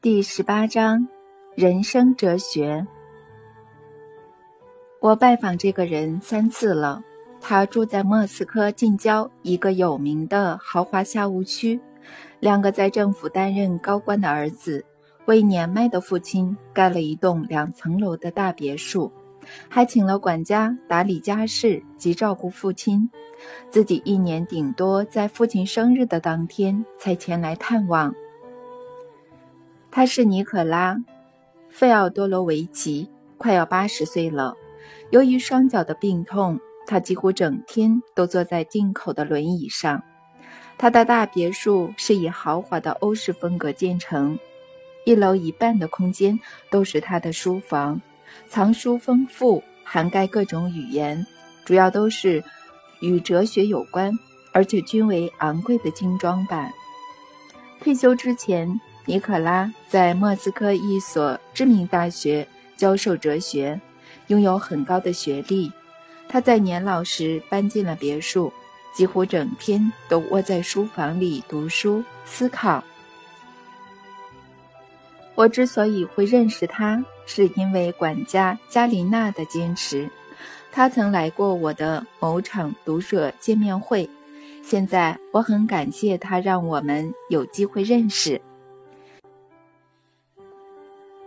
第十八章，人生哲学。我拜访这个人三次了。他住在莫斯科近郊一个有名的豪华下屋区。两个在政府担任高官的儿子为年迈的父亲盖了一栋两层楼的大别墅，还请了管家打理家事及照顾父亲。自己一年顶多在父亲生日的当天才前来探望。他是尼可拉·费奥多罗维奇，快要八十岁了。由于双脚的病痛，他几乎整天都坐在进口的轮椅上。他的大别墅是以豪华的欧式风格建成，一楼一半的空间都是他的书房，藏书丰富，涵盖各种语言，主要都是与哲学有关，而且均为昂贵的精装版。退休之前。尼可拉在莫斯科一所知名大学教授哲学，拥有很高的学历。他在年老时搬进了别墅，几乎整天都窝在书房里读书思考。我之所以会认识他，是因为管家加琳娜的坚持。他曾来过我的某场读者见面会，现在我很感谢他让我们有机会认识。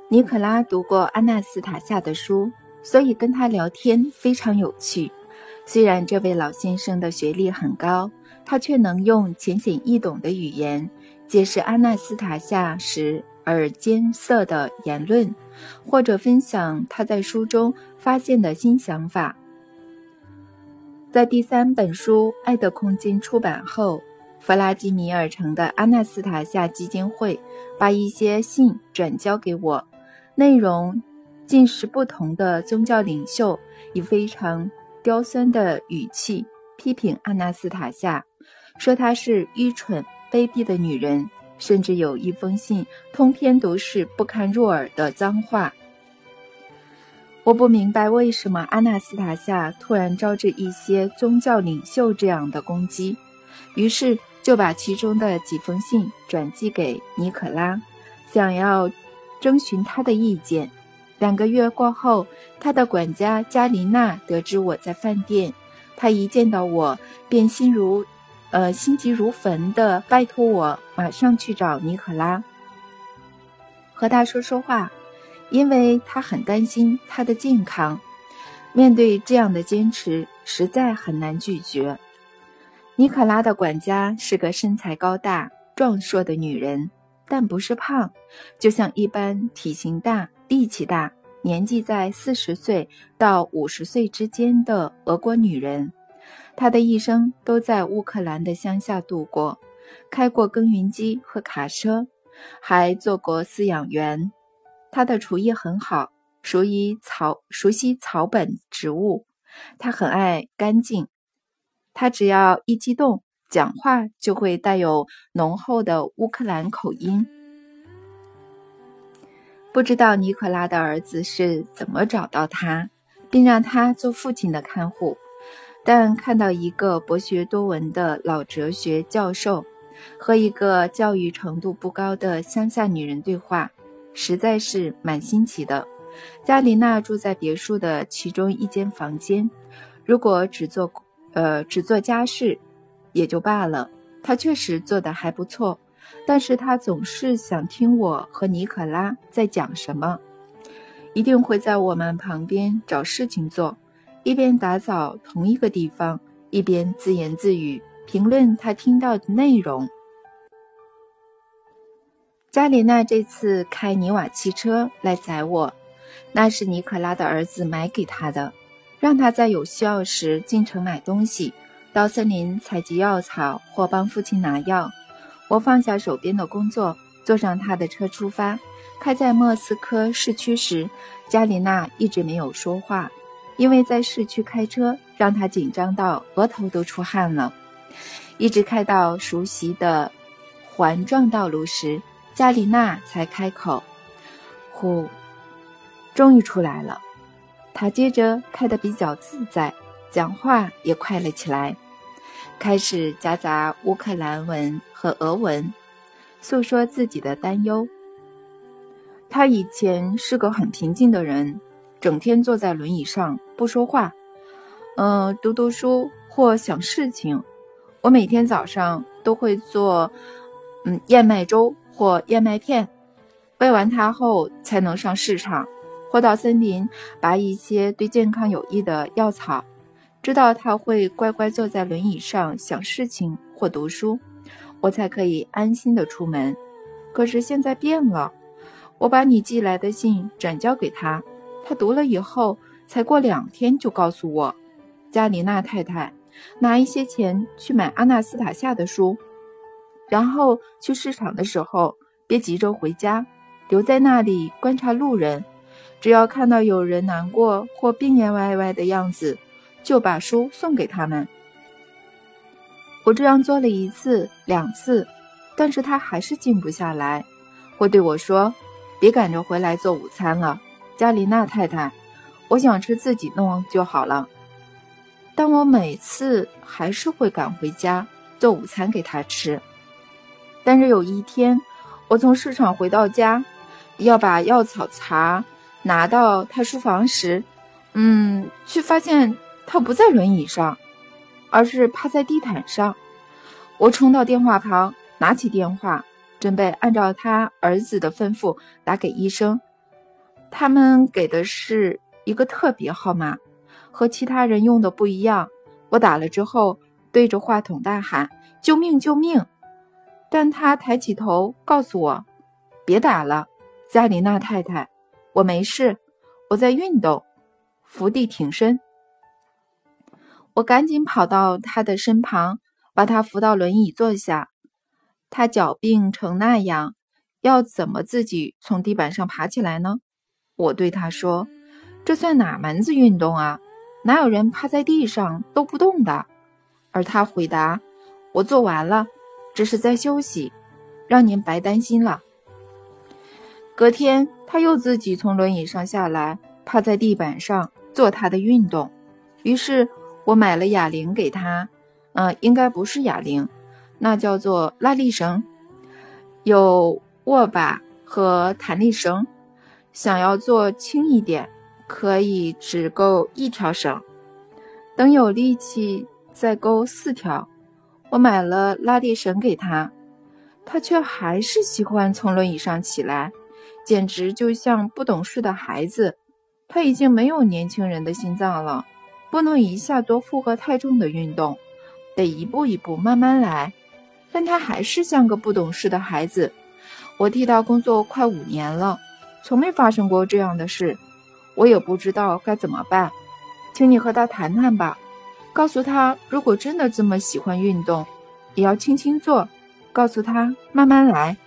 尼可拉读过阿纳斯塔夏的书，所以跟他聊天非常有趣。虽然这位老先生的学历很高，他却能用浅显易懂的语言解释阿纳斯塔夏时而艰涩的言论，或者分享他在书中发现的新想法。在第三本书《爱的空间》出版后，弗拉基米尔城的阿纳斯塔夏基金会把一些信转交给我。内容尽是不同的宗教领袖以非常刁钻的语气批评阿纳斯塔夏，说她是愚蠢卑鄙的女人，甚至有一封信通篇都是不堪入耳的脏话。我不明白为什么阿纳斯塔夏突然招致一些宗教领袖这样的攻击，于是就把其中的几封信转寄给尼可拉，想要。征询他的意见。两个月过后，他的管家加琳娜得知我在饭店，他一见到我便心如，呃，心急如焚的拜托我马上去找尼可拉，和他说说话，因为他很担心他的健康。面对这样的坚持，实在很难拒绝。尼可拉的管家是个身材高大、壮硕的女人。但不是胖，就像一般体型大、力气大、年纪在四十岁到五十岁之间的俄国女人。他的一生都在乌克兰的乡下度过，开过耕耘机和卡车，还做过饲养员。他的厨艺很好，熟悉草熟悉草本植物。他很爱干净。他只要一激动。讲话就会带有浓厚的乌克兰口音。不知道尼可拉的儿子是怎么找到他，并让他做父亲的看护。但看到一个博学多闻的老哲学教授和一个教育程度不高的乡下女人对话，实在是蛮新奇的。加琳娜住在别墅的其中一间房间，如果只做呃只做家事。也就罢了，他确实做得还不错，但是他总是想听我和尼可拉在讲什么，一定会在我们旁边找事情做，一边打扫同一个地方，一边自言自语评论他听到的内容。加里娜这次开尼瓦汽车来载我，那是尼可拉的儿子买给他的，让他在有需要时进城买东西。到森林采集药草，或帮父亲拿药。我放下手边的工作，坐上他的车出发。开在莫斯科市区时，加里娜一直没有说话，因为在市区开车让他紧张到额头都出汗了。一直开到熟悉的环状道路时，加里娜才开口：“呼，终于出来了。”他接着开得比较自在，讲话也快了起来。开始夹杂乌克兰文和俄文，诉说自己的担忧。他以前是个很平静的人，整天坐在轮椅上不说话，嗯，读读书或想事情。我每天早上都会做，嗯，燕麦粥或燕麦片，喂完它后才能上市场，或到森林拔一些对健康有益的药草。知道他会乖乖坐在轮椅上想事情或读书，我才可以安心的出门。可是现在变了，我把你寄来的信转交给他，他读了以后，才过两天就告诉我，加里娜太太，拿一些钱去买阿纳斯塔夏的书，然后去市场的时候别急着回家，留在那里观察路人，只要看到有人难过或病恹歪歪的样子。就把书送给他们。我这样做了一次、两次，但是他还是静不下来，会对我说：“别赶着回来做午餐了，加琳娜太太，我想吃自己弄就好了。”但我每次还是会赶回家做午餐给他吃。但是有一天，我从市场回到家，要把药草茶拿到他书房时，嗯，却发现。他不在轮椅上，而是趴在地毯上。我冲到电话旁，拿起电话，准备按照他儿子的吩咐打给医生。他们给的是一个特别号码，和其他人用的不一样。我打了之后，对着话筒大喊：“救命！救命！”但他抬起头告诉我：“别打了，加里娜太太，我没事，我在运动，伏地挺身。”我赶紧跑到他的身旁，把他扶到轮椅坐下。他脚病成那样，要怎么自己从地板上爬起来呢？我对他说：“这算哪门子运动啊？哪有人趴在地上都不动的？”而他回答：“我做完了，只是在休息，让您白担心了。”隔天，他又自己从轮椅上下来，趴在地板上做他的运动。于是。我买了哑铃给他，嗯，应该不是哑铃，那叫做拉力绳，有握把和弹力绳。想要做轻一点，可以只勾一条绳，等有力气再勾四条。我买了拉力绳给他，他却还是喜欢从轮椅上起来，简直就像不懂事的孩子。他已经没有年轻人的心脏了。不能一下做负荷太重的运动，得一步一步慢慢来。但他还是像个不懂事的孩子。我替他工作快五年了，从没发生过这样的事。我也不知道该怎么办，请你和他谈谈吧。告诉他，如果真的这么喜欢运动，也要轻轻做。告诉他慢慢来。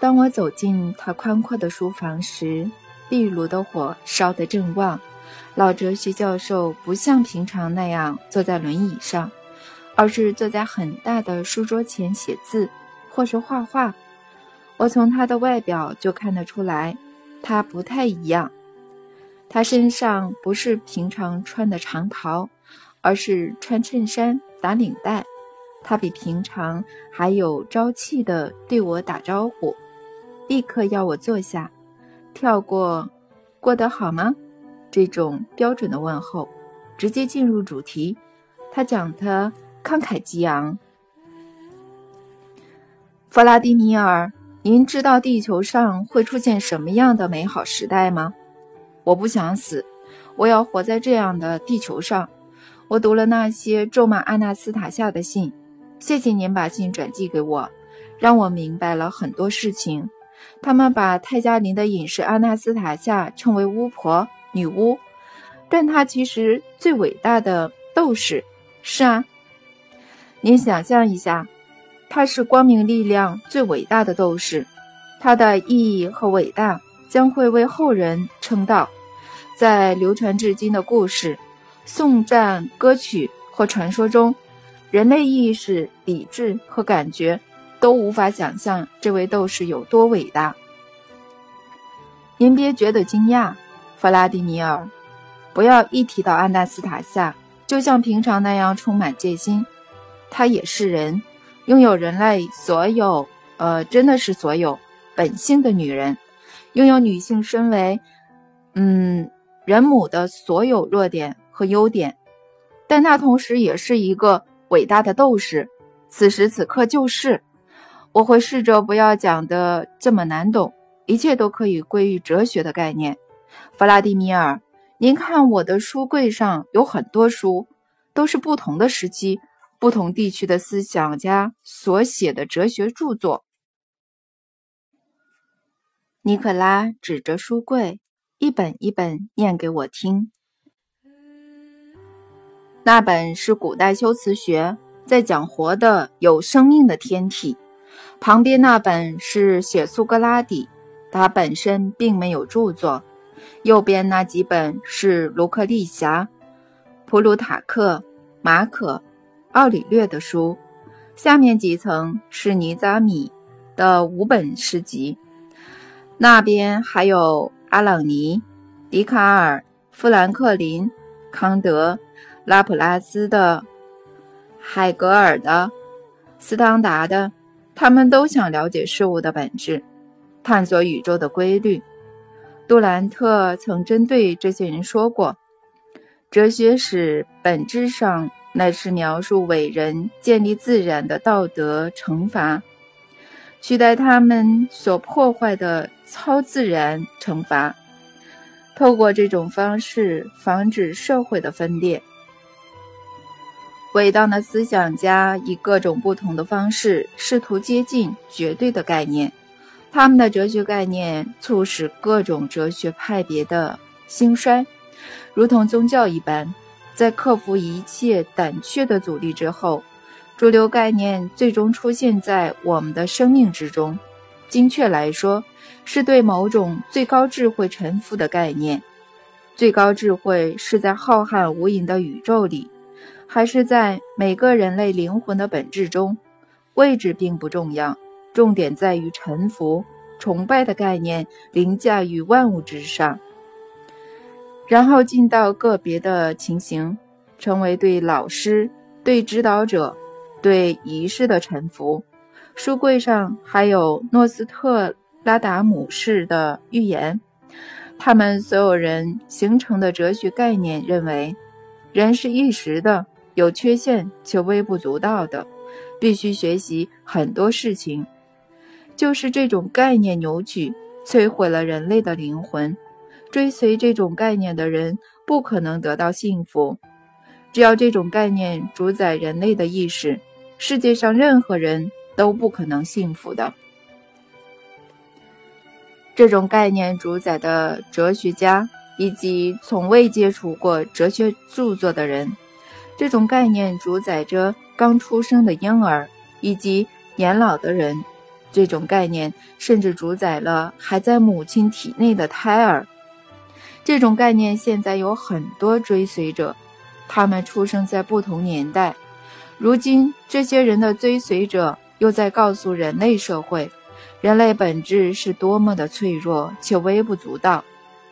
当我走进他宽阔的书房时，壁炉的火烧得正旺。老哲学教授不像平常那样坐在轮椅上，而是坐在很大的书桌前写字，或是画画。我从他的外表就看得出来，他不太一样。他身上不是平常穿的长袍，而是穿衬衫打领带。他比平常还有朝气地对我打招呼，立刻要我坐下，跳过“过得好吗？”这种标准的问候，直接进入主题。他讲的慷慨激昂。弗拉迪米尔，您知道地球上会出现什么样的美好时代吗？我不想死，我要活在这样的地球上。我读了那些咒骂阿纳斯塔夏的信，谢谢您把信转寄给我，让我明白了很多事情。他们把泰加林的隐士阿纳斯塔夏称为巫婆。女巫，但她其实最伟大的斗士。是啊，您想象一下，他是光明力量最伟大的斗士，他的意义和伟大将会为后人称道。在流传至今的故事、颂赞歌曲或传说中，人类意识、理智和感觉都无法想象这位斗士有多伟大。您别觉得惊讶。弗拉迪米尔，不要一提到安纳斯塔夏就像平常那样充满戒心。他也是人，拥有人类所有，呃，真的是所有本性的女人，拥有女性身为，嗯，人母的所有弱点和优点。但那同时也是一个伟大的斗士。此时此刻就是，我会试着不要讲的这么难懂，一切都可以归于哲学的概念。弗拉迪米尔，您看我的书柜上有很多书，都是不同的时期、不同地区的思想家所写的哲学著作。尼克拉指着书柜，一本一本念给我听。那本是古代修辞学，在讲活的有生命的天体。旁边那本是写苏格拉底，他本身并没有著作。右边那几本是卢克利霞、普鲁塔克、马可、奥里略的书。下面几层是尼扎米的五本诗集。那边还有阿朗尼、笛卡尔、富兰克林、康德。拉普拉斯的、海格尔的、斯汤达的，他们都想了解事物的本质，探索宇宙的规律。杜兰特曾针对这些人说过：“哲学史本质上乃是描述伟人建立自然的道德惩罚，取代他们所破坏的超自然惩罚，透过这种方式防止社会的分裂。”伟大的思想家以各种不同的方式试图接近绝对的概念，他们的哲学概念促使各种哲学派别的兴衰，如同宗教一般。在克服一切胆怯的阻力之后，主流概念最终出现在我们的生命之中。精确来说，是对某种最高智慧臣服的概念。最高智慧是在浩瀚无垠的宇宙里。还是在每个人类灵魂的本质中，位置并不重要，重点在于臣服、崇拜的概念凌驾于万物之上。然后进到个别的情形，成为对老师、对指导者、对仪式的臣服。书柜上还有诺斯特拉达姆式的预言，他们所有人形成的哲学概念认为，人是一时的。有缺陷却微不足道的，必须学习很多事情，就是这种概念扭曲，摧毁了人类的灵魂。追随这种概念的人不可能得到幸福。只要这种概念主宰人类的意识，世界上任何人都不可能幸福的。这种概念主宰的哲学家以及从未接触过哲学著作的人。这种概念主宰着刚出生的婴儿以及年老的人，这种概念甚至主宰了还在母亲体内的胎儿。这种概念现在有很多追随者，他们出生在不同年代。如今，这些人的追随者又在告诉人类社会，人类本质是多么的脆弱且微不足道。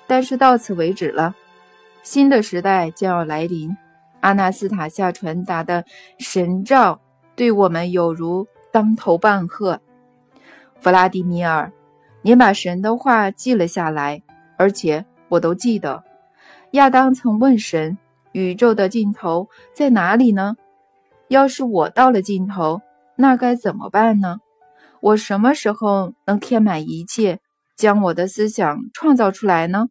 但是到此为止了，新的时代将要来临。阿纳斯塔夏传达的神照对我们有如当头棒喝。弗拉迪米尔，您把神的话记了下来，而且我都记得。亚当曾问神：“宇宙的尽头在哪里呢？”要是我到了尽头，那该怎么办呢？我什么时候能填满一切，将我的思想创造出来呢？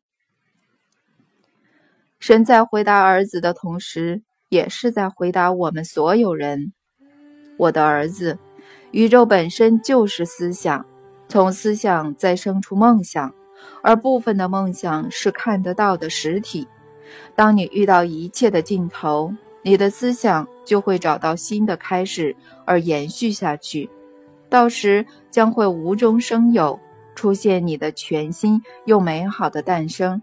神在回答儿子的同时，也是在回答我们所有人。我的儿子，宇宙本身就是思想，从思想再生出梦想，而部分的梦想是看得到的实体。当你遇到一切的尽头，你的思想就会找到新的开始而延续下去，到时将会无中生有，出现你的全新又美好的诞生。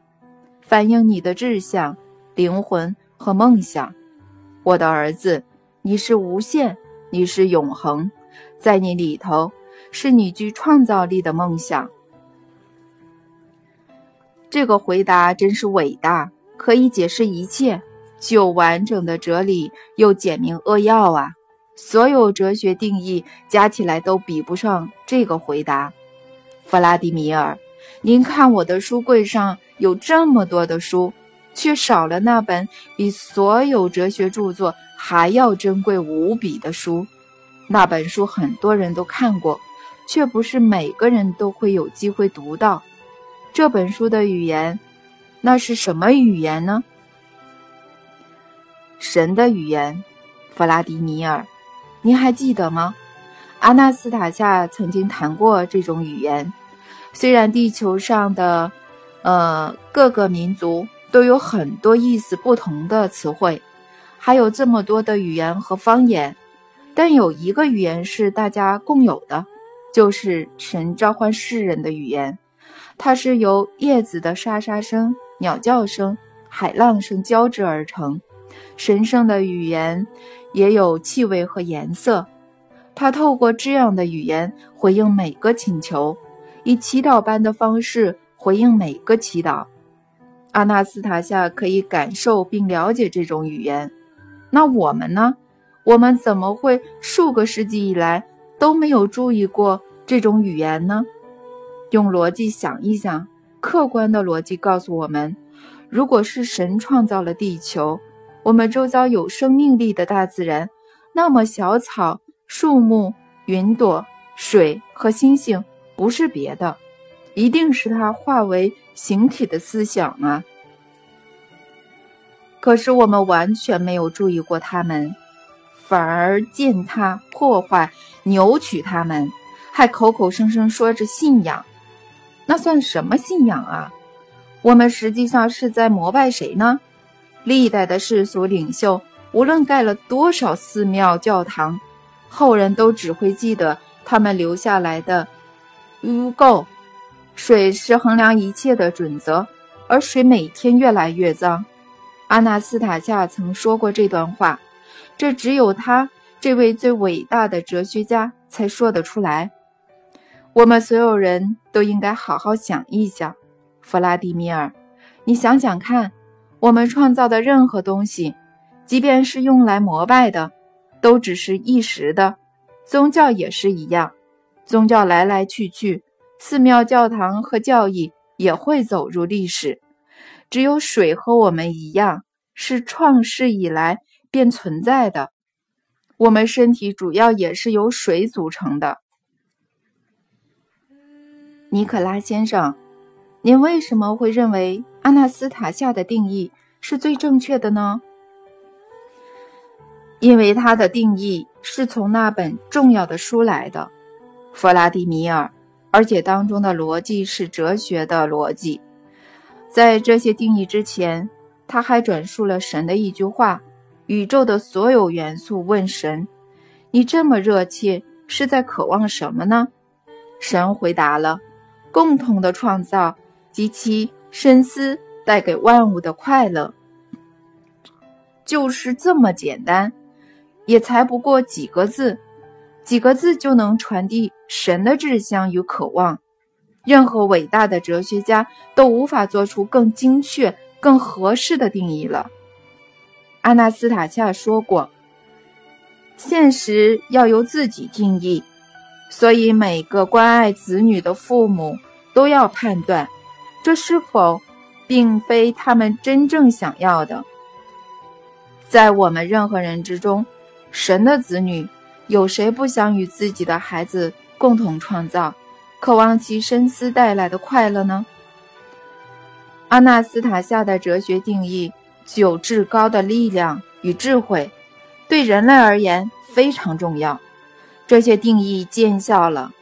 反映你的志向、灵魂和梦想，我的儿子，你是无限，你是永恒，在你里头是你具创造力的梦想。这个回答真是伟大，可以解释一切。就完整的哲理又简明扼要啊！所有哲学定义加起来都比不上这个回答。弗拉迪米尔，您看我的书柜上有这么多的书，却少了那本比所有哲学著作还要珍贵无比的书。那本书很多人都看过，却不是每个人都会有机会读到。这本书的语言，那是什么语言呢？神的语言，弗拉迪米尔，您还记得吗？阿纳斯塔夏曾经谈过这种语言。虽然地球上的，呃，各个民族都有很多意思不同的词汇，还有这么多的语言和方言，但有一个语言是大家共有的，就是神召唤世人的语言。它是由叶子的沙沙声、鸟叫声、海浪声交织而成。神圣的语言也有气味和颜色。它透过这样的语言回应每个请求，以祈祷般的方式回应每个祈祷。阿纳斯塔夏可以感受并了解这种语言。那我们呢？我们怎么会数个世纪以来都没有注意过这种语言呢？用逻辑想一想，客观的逻辑告诉我们：如果是神创造了地球，我们周遭有生命力的大自然，那么小草、树木、云朵、水和星星不是别的，一定是它化为形体的思想啊！可是我们完全没有注意过它们，反而践踏、破坏、扭曲它们，还口口声声说着信仰。那算什么信仰啊？我们实际上是在膜拜谁呢？历代的世俗领袖，无论盖了多少寺庙、教堂，后人都只会记得他们留下来的污垢。水是衡量一切的准则，而水每天越来越脏。阿纳斯塔夏曾说过这段话，这只有他这位最伟大的哲学家才说得出来。我们所有人都应该好好想一想，弗拉迪米尔，你想想看，我们创造的任何东西，即便是用来膜拜的，都只是一时的。宗教也是一样，宗教来来去去，寺庙、教堂和教义也会走入历史。只有水和我们一样，是创世以来便存在的。我们身体主要也是由水组成的。尼克拉先生，您为什么会认为阿纳斯塔夏的定义是最正确的呢？因为他的定义是从那本重要的书来的，弗拉迪米尔，而且当中的逻辑是哲学的逻辑。在这些定义之前，他还转述了神的一句话：“宇宙的所有元素问神，你这么热切是在渴望什么呢？”神回答了。共同的创造及其深思带给万物的快乐，就是这么简单，也才不过几个字，几个字就能传递神的志向与渴望。任何伟大的哲学家都无法做出更精确、更合适的定义了。阿纳斯塔夏说过：“现实要由自己定义。”所以，每个关爱子女的父母都要判断，这是否并非他们真正想要的。在我们任何人之中，神的子女有谁不想与自己的孩子共同创造，渴望其深思带来的快乐呢？阿纳斯塔夏的哲学定义具有至高的力量与智慧，对人类而言非常重要。这些定义见效了，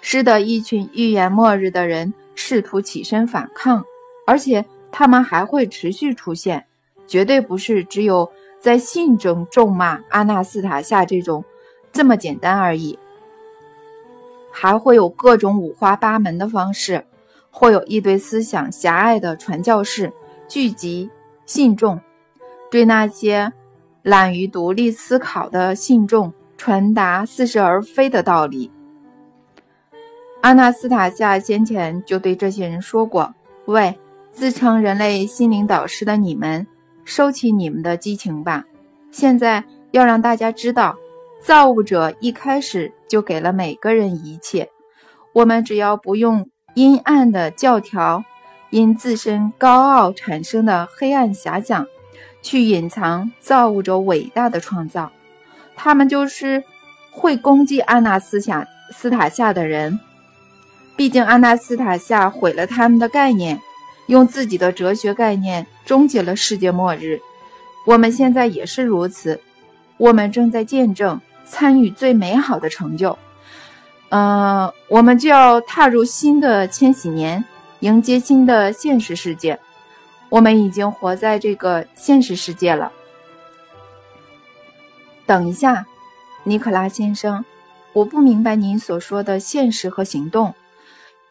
使得一群预言末日的人试图起身反抗，而且他们还会持续出现，绝对不是只有在信中咒骂阿纳斯塔夏这种这么简单而已，还会有各种五花八门的方式，会有一堆思想狭隘的传教士聚集信众，对那些懒于独立思考的信众。传达似是而非的道理。阿纳斯塔夏先前就对这些人说过：“喂，自称人类心灵导师的你们，收起你们的激情吧。现在要让大家知道，造物者一开始就给了每个人一切。我们只要不用阴暗的教条，因自身高傲产生的黑暗遐想，去隐藏造物者伟大的创造，他们就是会攻击阿纳斯塔斯塔夏的人。毕竟阿纳斯塔夏毁了他们的概念，用自己的哲学概念终结了世界末日。我们现在也是如此，我们正在见证参与最美好的成就。呃，我们就要踏入新的千禧年，迎接新的现实世界。我们已经活在这个现实世界了。等一下，尼可拉先生，我不明白您所说的现实和行动。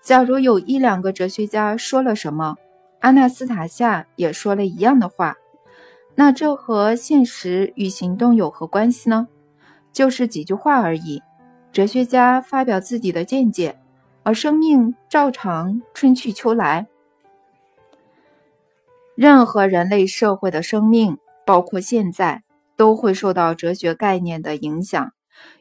假如有一两个哲学家说了什么，阿纳斯塔夏也说了一样的话，那这和现实与行动有何关系呢？就是几句话而已。哲学家发表自己的见解，而生命照常春去秋来。任何人类社会的生命，包括现在，都会受到哲学概念的影响。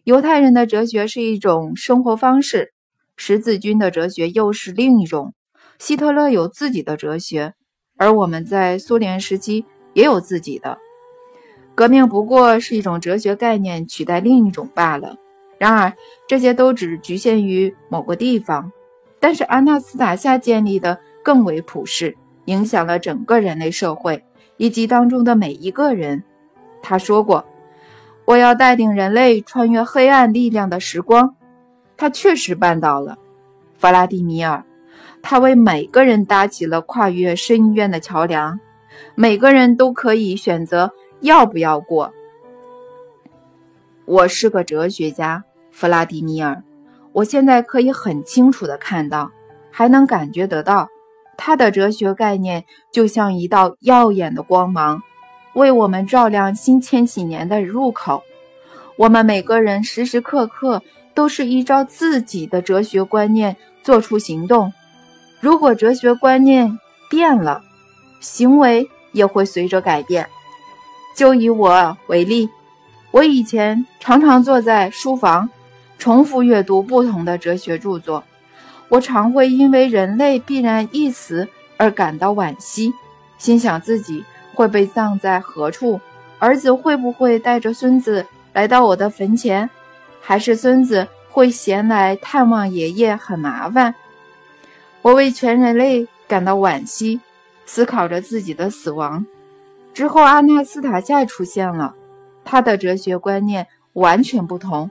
犹太人的哲学是一种生活方式。十字军的哲学又是另一种，希特勒有自己的哲学，而我们在苏联时期也有自己的革命，不过是一种哲学概念取代另一种罢了。然而，这些都只局限于某个地方。但是，阿纳斯塔夏建立的更为普世，影响了整个人类社会以及当中的每一个人。他说过：“我要带领人类穿越黑暗力量的时光。”他确实办到了，弗拉迪米尔。他为每个人搭起了跨越深渊的桥梁，每个人都可以选择要不要过。我是个哲学家，弗拉迪米尔。我现在可以很清楚地看到，还能感觉得到，他的哲学概念就像一道耀眼的光芒，为我们照亮新千禧年的入口。我们每个人时时刻刻。都是依照自己的哲学观念做出行动。如果哲学观念变了，行为也会随着改变。就以我为例，我以前常常坐在书房，重复阅读不同的哲学著作。我常会因为人类必然一死而感到惋惜，心想自己会被葬在何处，儿子会不会带着孙子来到我的坟前。还是孙子会闲来探望爷爷很麻烦，我为全人类感到惋惜，思考着自己的死亡。之后，阿纳斯塔夏出现了，他的哲学观念完全不同，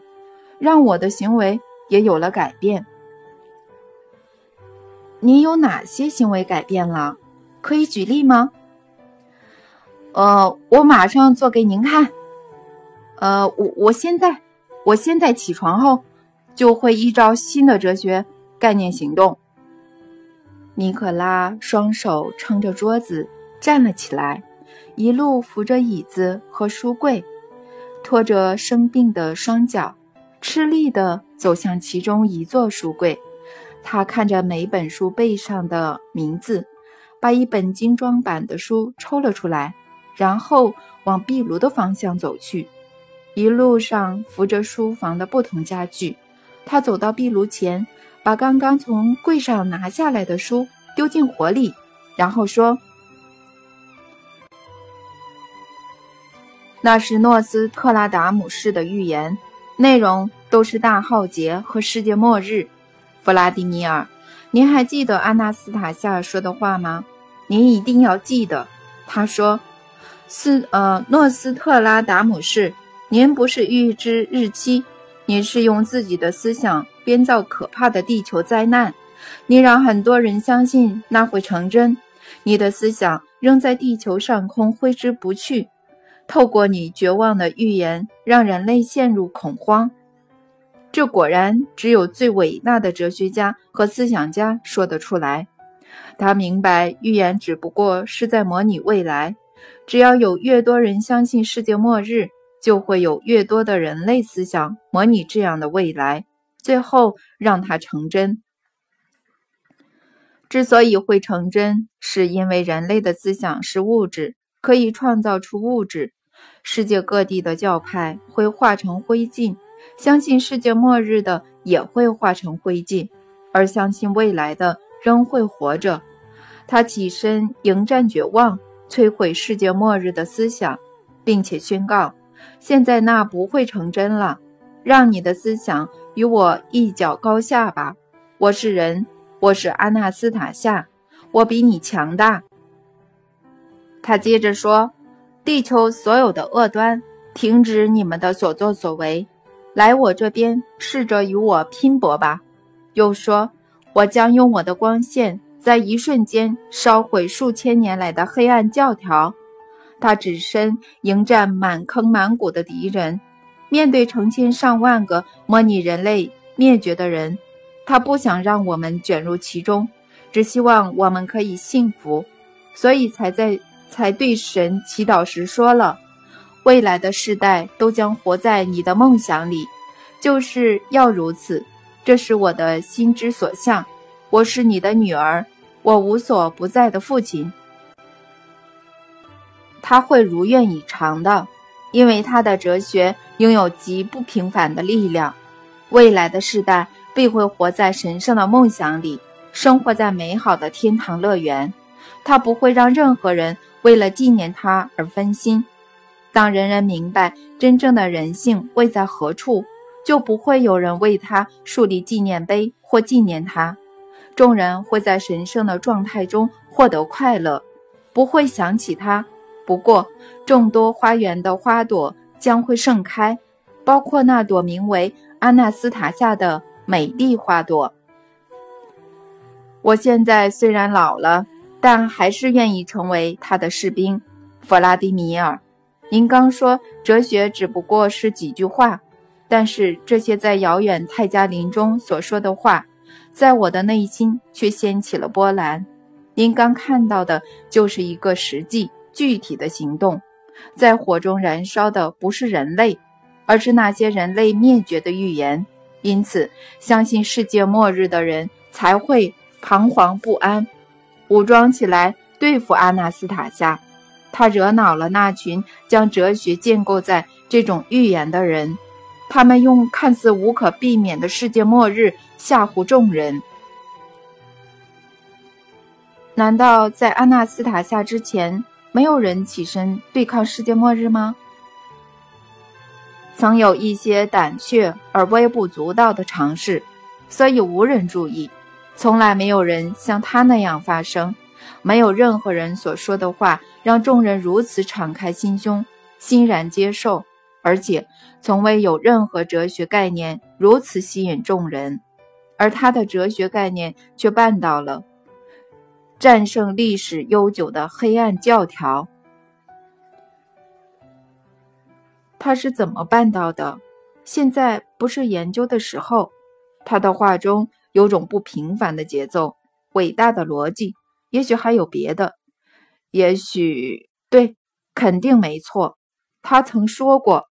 让我的行为也有了改变。你有哪些行为改变了？可以举例吗？呃，我马上做给您看。呃，我我现在。我现在起床后，就会依照新的哲学概念行动。尼可拉双手撑着桌子站了起来，一路扶着椅子和书柜，拖着生病的双脚，吃力地走向其中一座书柜。他看着每本书背上的名字，把一本精装版的书抽了出来，然后往壁炉的方向走去。一路上扶着书房的不同家具，他走到壁炉前，把刚刚从柜上拿下来的书丢进火里，然后说：“那是诺斯特拉达姆式的预言，内容都是大浩劫和世界末日。”弗拉迪米尔，您还记得阿纳斯塔夏说的话吗？您一定要记得，他说：“斯呃，诺斯特拉达姆式。”您不是预知日期，您是用自己的思想编造可怕的地球灾难，你让很多人相信那会成真。你的思想仍在地球上空挥之不去，透过你绝望的预言，让人类陷入恐慌。这果然只有最伟大的哲学家和思想家说得出来。他明白，预言只不过是在模拟未来。只要有越多人相信世界末日，就会有越多的人类思想模拟这样的未来，最后让它成真。之所以会成真，是因为人类的思想是物质，可以创造出物质。世界各地的教派会化成灰烬，相信世界末日的也会化成灰烬，而相信未来的仍会活着。他起身迎战绝望，摧毁世界末日的思想，并且宣告：现在那不会成真了。让你的思想与我一较高下吧。我是人，我是阿纳斯塔夏，我比你强大。他接着说。地球所有的恶端，停止你们的所作所为，来我这边，试着与我拼搏吧。又说，我将用我的光线，在一瞬间烧毁数千年来的黑暗教条。他只身迎战满坑满谷的敌人，面对成千上万个模拟人类灭绝的人，他不想让我们卷入其中，只希望我们可以幸福，所以才在。才对神祈祷时说了：“未来的世代都将活在你的梦想里，就是要如此。这是我的心之所向。我是你的女儿，我无所不在的父亲。他会如愿以偿的，因为他的哲学拥有极不平凡的力量。未来的世代必会活在神圣的梦想里，生活在美好的天堂乐园。他不会让任何人。”为了纪念他而分心，当人人明白真正的人性位在何处，就不会有人为他树立纪念碑或纪念他。众人会在神圣的状态中获得快乐，不会想起他。不过，众多花园的花朵将会盛开，包括那朵名为阿纳斯塔夏的美丽花朵。我现在虽然老了。但还是愿意成为他的士兵，弗拉迪米尔。您刚说哲学只不过是几句话，但是这些在遥远泰加林中所说的话，在我的内心却掀起了波澜。您刚看到的就是一个实际具体的行动，在火中燃烧的不是人类，而是那些人类灭绝的预言。因此，相信世界末日的人才会彷徨不安。武装起来对付阿纳斯塔夏，他惹恼了那群将哲学建构在这种预言的人，他们用看似无可避免的世界末日吓唬众人。难道在阿纳斯塔夏之前，没有人起身对抗世界末日吗？曾有一些胆怯而微不足道的尝试，所以无人注意。从来没有人像他那样发声，没有任何人所说的话让众人如此敞开心胸，欣然接受，而且从未有任何哲学概念如此吸引众人，而他的哲学概念却办到了，战胜历史悠久的黑暗教条。他是怎么办到的？现在不是研究的时候。他的话中。有种不平凡的节奏，伟大的逻辑，也许还有别的，也许对，肯定没错。他曾说过，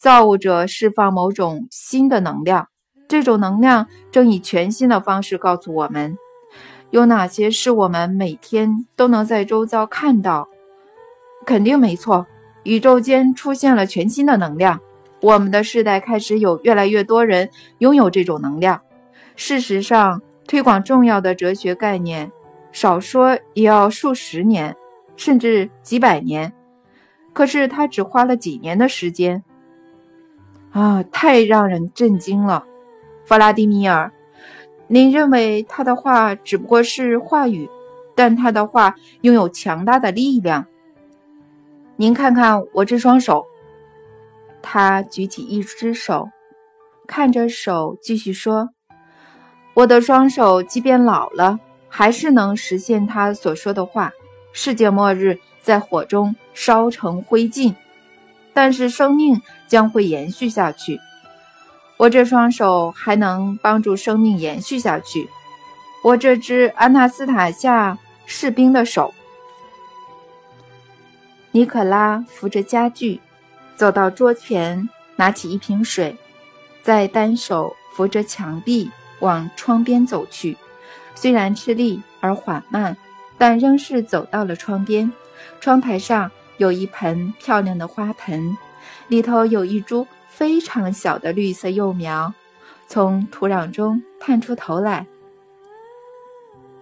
造物者释放某种新的能量，这种能量正以全新的方式告诉我们，有哪些是我们每天都能在周遭看到。肯定没错，宇宙间出现了全新的能量，我们的世代开始有越来越多人拥有这种能量。事实上，推广重要的哲学概念，少说也要数十年，甚至几百年。可是他只花了几年的时间，啊，太让人震惊了，弗拉迪米尔。您认为他的话只不过是话语，但他的话拥有强大的力量。您看看我这双手。他举起一只手，看着手，继续说。我的双手即便老了，还是能实现他所说的话。世界末日在火中烧成灰烬，但是生命将会延续下去。我这双手还能帮助生命延续下去。我这只安纳斯塔夏士兵的手。尼可拉扶着家具，走到桌前，拿起一瓶水，再单手扶着墙壁。往窗边走去，虽然吃力而缓慢，但仍是走到了窗边。窗台上有一盆漂亮的花盆，里头有一株非常小的绿色幼苗，从土壤中探出头来。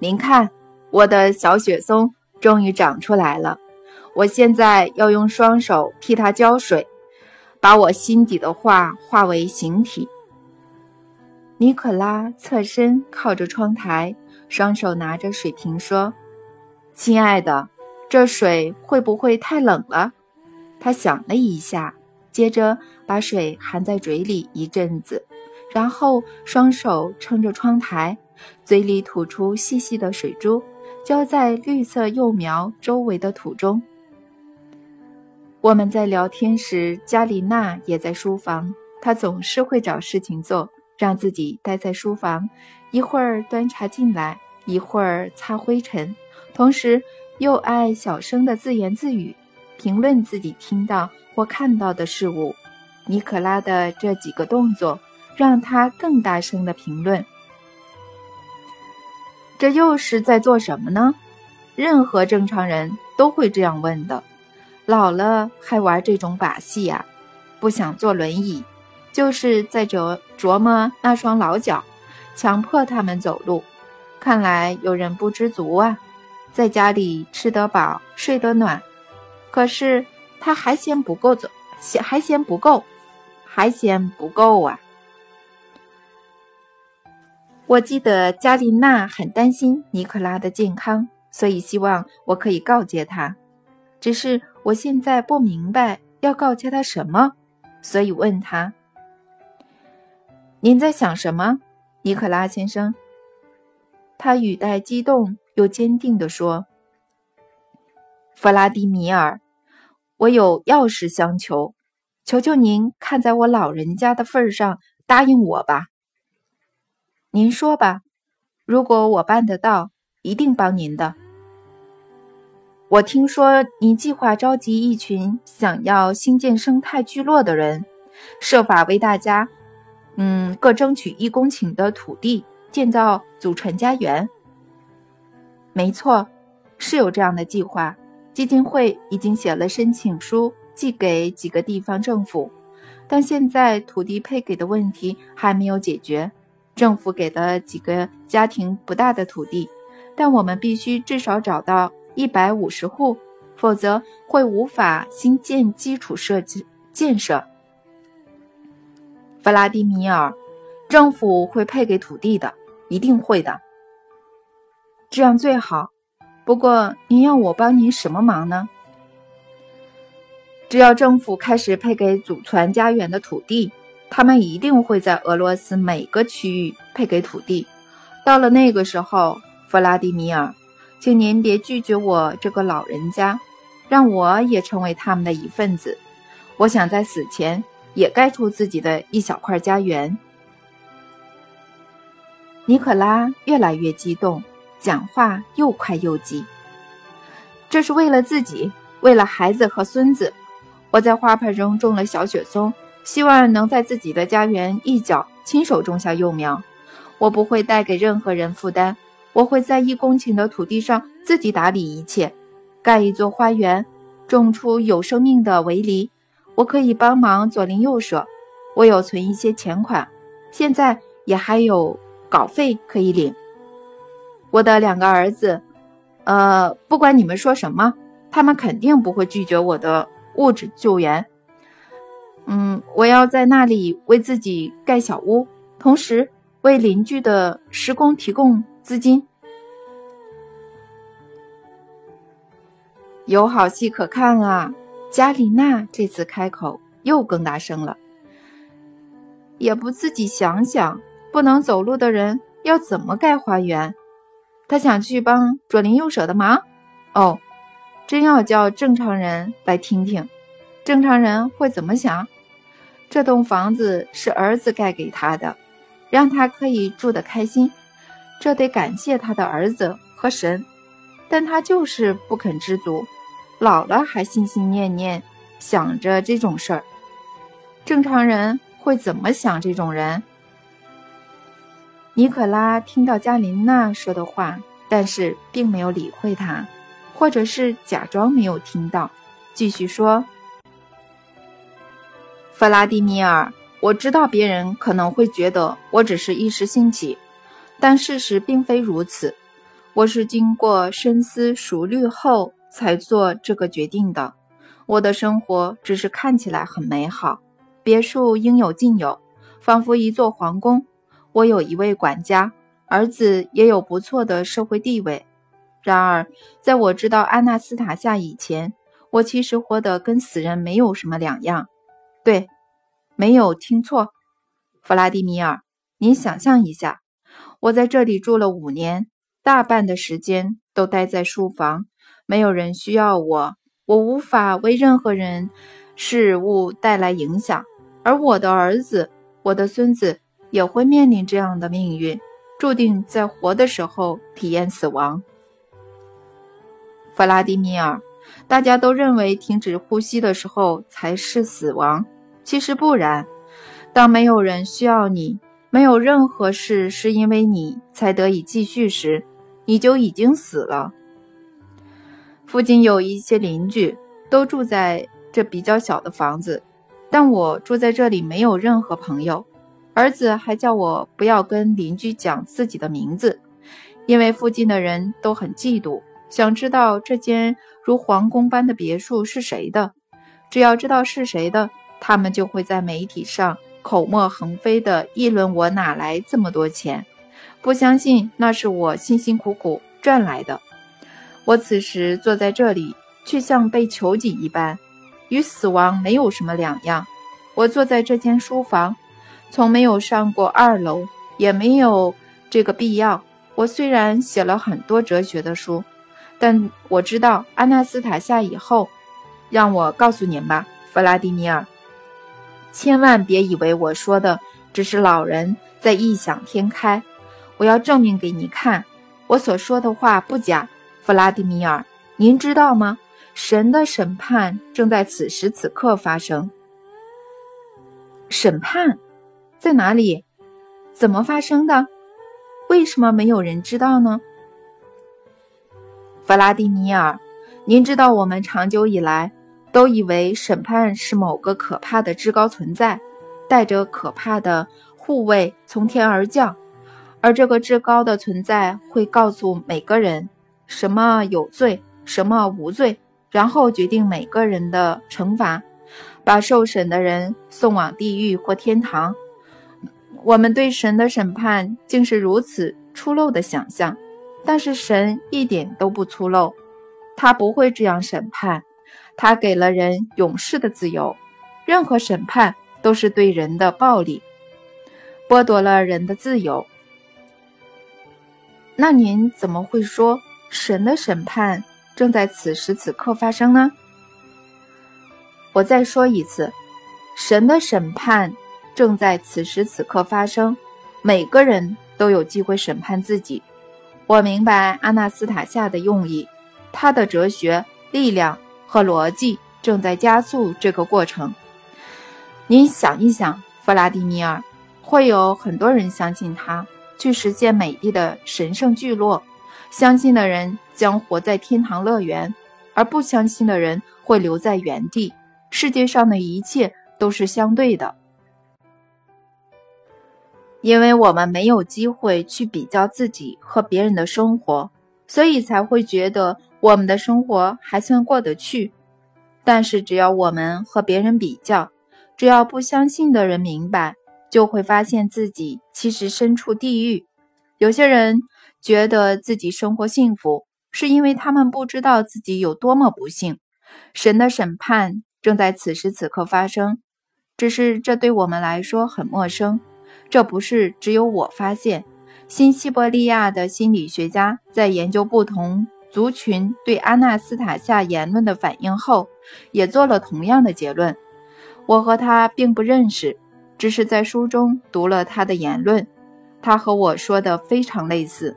您看，我的小雪松终于长出来了。我现在要用双手替它浇水，把我心底的话化为形体。尼可拉侧身靠着窗台，双手拿着水瓶说：“亲爱的，这水会不会太冷了？”他想了一下，接着把水含在嘴里一阵子，然后双手撑着窗台，嘴里吐出细细的水珠，浇在绿色幼苗周围的土中。我们在聊天时，加里娜也在书房，她总是会找事情做。让自己待在书房，一会儿端茶进来，一会儿擦灰尘，同时又爱小声的自言自语，评论自己听到或看到的事物。尼可拉的这几个动作让他更大声的评论。这又是在做什么呢？任何正常人都会这样问的。老了还玩这种把戏呀？不想坐轮椅。就是在琢琢磨那双老脚，强迫他们走路。看来有人不知足啊，在家里吃得饱，睡得暖，可是他还嫌不够走，嫌还嫌不够，还嫌不够啊！我记得加琳娜很担心尼克拉的健康，所以希望我可以告诫他。只是我现在不明白要告诫他什么，所以问他。您在想什么，尼克拉先生？他语带激动又坚定地说：“弗拉迪米尔，我有要事相求，求求您看在我老人家的份上答应我吧。您说吧，如果我办得到，一定帮您的。我听说您计划召集一群想要新建生态聚落的人，设法为大家。”嗯，各争取一公顷的土地建造祖传家园。没错，是有这样的计划。基金会已经写了申请书，寄给几个地方政府，但现在土地配给的问题还没有解决。政府给的几个家庭不大的土地，但我们必须至少找到一百五十户，否则会无法新建基础设施建设。弗拉迪米尔，政府会配给土地的，一定会的。这样最好。不过，您要我帮您什么忙呢？只要政府开始配给祖传家园的土地，他们一定会在俄罗斯每个区域配给土地。到了那个时候，弗拉迪米尔，请您别拒绝我这个老人家，让我也成为他们的一份子。我想在死前。也盖出自己的一小块家园。尼可拉越来越激动，讲话又快又急。这是为了自己，为了孩子和孙子。我在花盆中种了小雪松，希望能在自己的家园一角亲手种下幼苗。我不会带给任何人负担，我会在一公顷的土地上自己打理一切，盖一座花园，种出有生命的围篱。我可以帮忙左邻右舍，我有存一些钱款，现在也还有稿费可以领。我的两个儿子，呃，不管你们说什么，他们肯定不会拒绝我的物质救援。嗯，我要在那里为自己盖小屋，同时为邻居的施工提供资金。有好戏可看啊！加里娜这次开口又更大声了，也不自己想想，不能走路的人要怎么盖花园？他想去帮左邻右舍的忙。哦，真要叫正常人来听听，正常人会怎么想？这栋房子是儿子盖给他的，让他可以住得开心，这得感谢他的儿子和神，但他就是不肯知足。老了还心心念念想着这种事儿，正常人会怎么想？这种人，尼可拉听到加琳娜说的话，但是并没有理会他，或者是假装没有听到，继续说：“弗拉迪米尔，我知道别人可能会觉得我只是一时兴起，但事实并非如此。我是经过深思熟虑后才做这个决定的。我的生活只是看起来很美好，别墅应有尽有，仿佛一座皇宫。我有一位管家，儿子也有不错的社会地位。然而，在我知道安娜斯塔夏以前，我其实活得跟死人没有什么两样，对，没有听错，弗拉迪米尔，您想象一下，我在这里住了五年，大半的时间都待在书房，没有人需要我，我无法为任何人事物带来影响，而我的儿子，我的孙子也会面临这样的命运，注定在活的时候体验死亡。弗拉迪米尔。大家都认为停止呼吸的时候才是死亡，其实不然。当没有人需要你，没有任何事是因为你才得以继续时，你就已经死了。附近有一些邻居都住在这比较小的房子，但我住在这里没有任何朋友。儿子还叫我不要跟邻居讲自己的名字，因为附近的人都很嫉妒，想知道这间。如皇宫般的别墅是谁的？只要知道是谁的，他们就会在媒体上口沫横飞地议论我哪来这么多钱，不相信那是我辛辛苦苦赚来的。我此时坐在这里，却像被囚禁一般，与死亡没有什么两样。我坐在这间书房，从没有上过二楼，也没有这个必要。我虽然写了很多哲学的书。但我知道阿纳斯塔夏以后，让我告诉您吧，弗拉迪米尔，千万别以为我说的只是老人在异想天开。我要证明给你看，我所说的话不假。弗拉迪米尔，您知道吗？神的审判正在此时此刻发生。审判在哪里？怎么发生的？为什么没有人知道呢？弗拉迪米尔，您知道，我们长久以来都以为审判是某个可怕的至高存在，带着可怕的护卫从天而降，而这个至高的存在会告诉每个人什么有罪，什么无罪，然后决定每个人的惩罚，把受审的人送往地狱或天堂。我们对神的审判竟是如此粗陋的想象。但是神一点都不粗陋，他不会这样审判。他给了人永世的自由，任何审判都是对人的暴力，剥夺了人的自由。那您怎么会说神的审判正在此时此刻发生呢？我再说一次，神的审判正在此时此刻发生，每个人都有机会审判自己。我明白阿纳斯塔夏的用意，他的哲学力量和逻辑正在加速这个过程。您想一想，弗拉迪米尔，会有很多人相信他，去实现美丽的神圣聚落。相信的人将活在天堂乐园，而不相信的人会留在原地。世界上的一切都是相对的。因为我们没有机会去比较自己和别人的生活，所以才会觉得我们的生活还算过得去。但是，只要我们和别人比较，只要不相信的人明白，就会发现自己其实身处地狱。有些人觉得自己生活幸福，是因为他们不知道自己有多么不幸。神的审判正在此时此刻发生，只是这对我们来说很陌生。这不是只有我发现。新西伯利亚的心理学家在研究不同族群对阿纳斯塔夏言论的反应后，也做了同样的结论。我和他并不认识，只是在书中读了他的言论。他和我说的非常类似。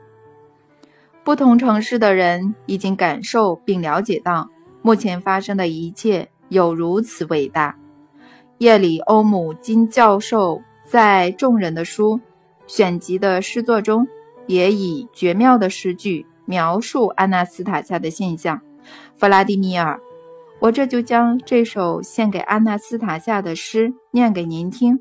不同城市的人已经感受并了解到，目前发生的一切有如此伟大。夜里欧姆金教授。在众人的书选集的诗作中，也以绝妙的诗句描述安纳斯塔夏的现象。弗拉迪米尔，我这就将这首献给阿纳斯塔夏的诗念给您听。